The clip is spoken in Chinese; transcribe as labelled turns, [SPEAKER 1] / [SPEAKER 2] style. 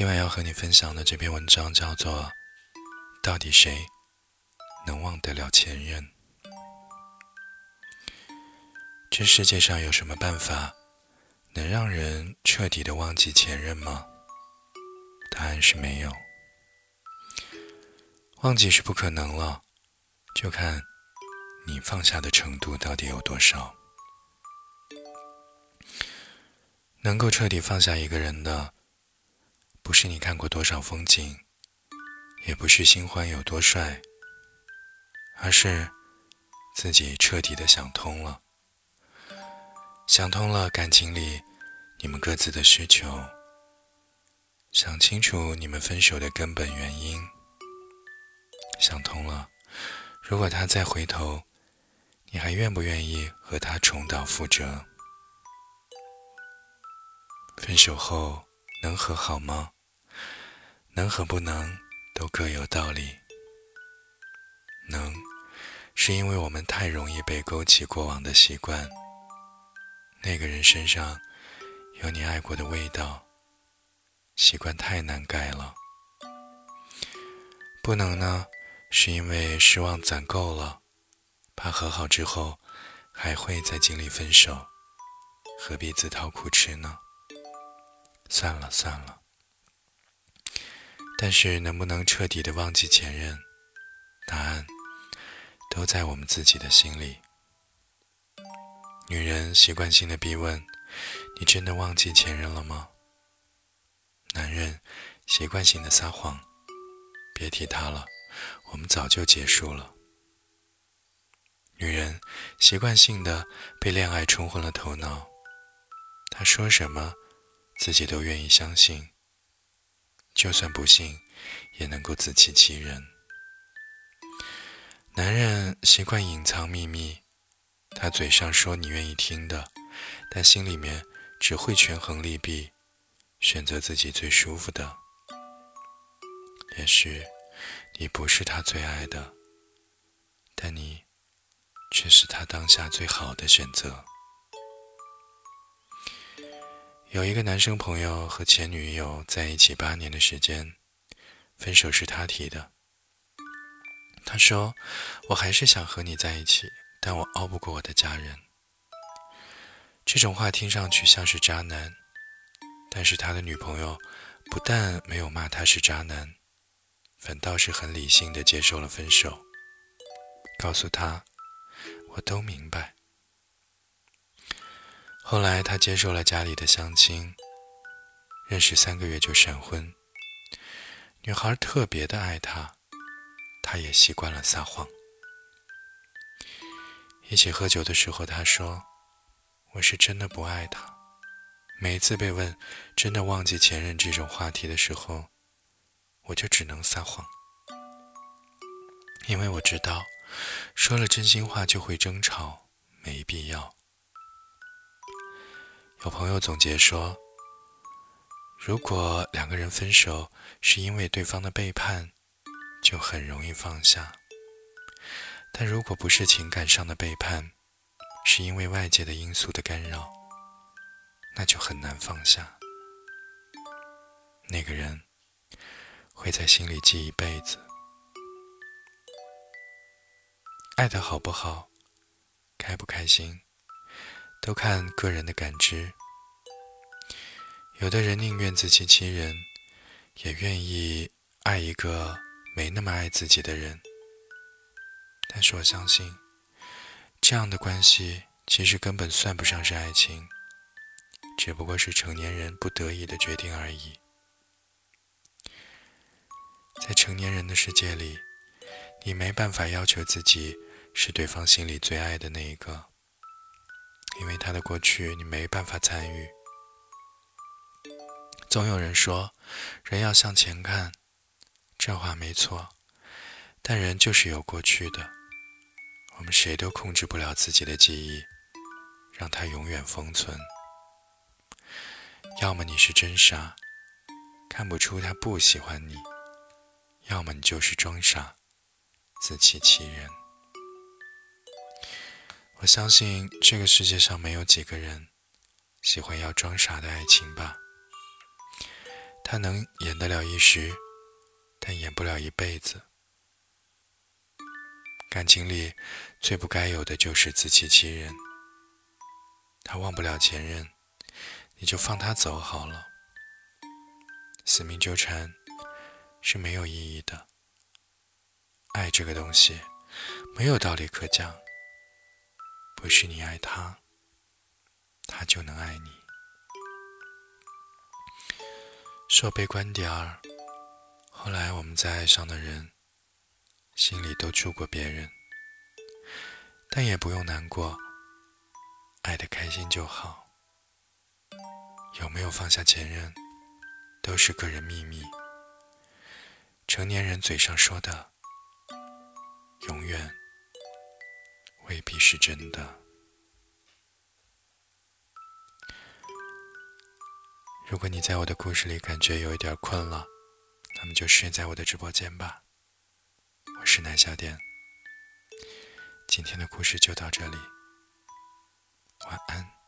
[SPEAKER 1] 今晚要和你分享的这篇文章叫做《到底谁能忘得了前任》？这世界上有什么办法能让人彻底的忘记前任吗？答案是没有。忘记是不可能了，就看你放下的程度到底有多少。能够彻底放下一个人的。不是你看过多少风景，也不是新欢有多帅，而是自己彻底的想通了，想通了感情里你们各自的需求，想清楚你们分手的根本原因，想通了，如果他再回头，你还愿不愿意和他重蹈覆辙？分手后能和好吗？能和不能都各有道理。能，是因为我们太容易被勾起过往的习惯。那个人身上有你爱过的味道，习惯太难改了。不能呢，是因为失望攒够了，怕和好之后还会再经历分手，何必自讨苦吃呢？算了算了。但是能不能彻底的忘记前任？答案都在我们自己的心里。女人习惯性的逼问：“你真的忘记前任了吗？”男人习惯性的撒谎：“别提他了，我们早就结束了。”女人习惯性的被恋爱冲昏了头脑，他说什么，自己都愿意相信。就算不信，也能够自欺欺人。男人习惯隐藏秘密，他嘴上说你愿意听的，但心里面只会权衡利弊，选择自己最舒服的。也许你不是他最爱的，但你却是他当下最好的选择。有一个男生朋友和前女友在一起八年的时间，分手是他提的。他说：“我还是想和你在一起，但我熬不过我的家人。”这种话听上去像是渣男，但是他的女朋友不但没有骂他是渣男，反倒是很理性的接受了分手，告诉他：“我都明白。”后来，他接受了家里的相亲，认识三个月就闪婚。女孩特别的爱他，他也习惯了撒谎。一起喝酒的时候，他说：“我是真的不爱他。”每次被问“真的忘记前任”这种话题的时候，我就只能撒谎，因为我知道，说了真心话就会争吵，没必要。有朋友总结说：“如果两个人分手是因为对方的背叛，就很容易放下；但如果不是情感上的背叛，是因为外界的因素的干扰，那就很难放下。那个人会在心里记一辈子。爱的好不好，开不开心。”都看个人的感知。有的人宁愿自欺欺人，也愿意爱一个没那么爱自己的人。但是我相信，这样的关系其实根本算不上是爱情，只不过是成年人不得已的决定而已。在成年人的世界里，你没办法要求自己是对方心里最爱的那一个。因为他的过去你没办法参与。总有人说，人要向前看，这话没错。但人就是有过去的，我们谁都控制不了自己的记忆，让它永远封存。要么你是真傻，看不出他不喜欢你；要么你就是装傻，自欺欺人。我相信这个世界上没有几个人喜欢要装傻的爱情吧。他能演得了一时，但演不了一辈子。感情里最不该有的就是自欺欺人。他忘不了前任，你就放他走好了。死命纠缠是没有意义的。爱这个东西，没有道理可讲。不是你爱他，他就能爱你。说悲观点儿，后来我们再爱上的人，心里都住过别人，但也不用难过，爱的开心就好。有没有放下前任，都是个人秘密。成年人嘴上说的，永远。未必是真的。如果你在我的故事里感觉有一点困了，那么就睡在我的直播间吧。我是南小点，今天的故事就到这里，晚安。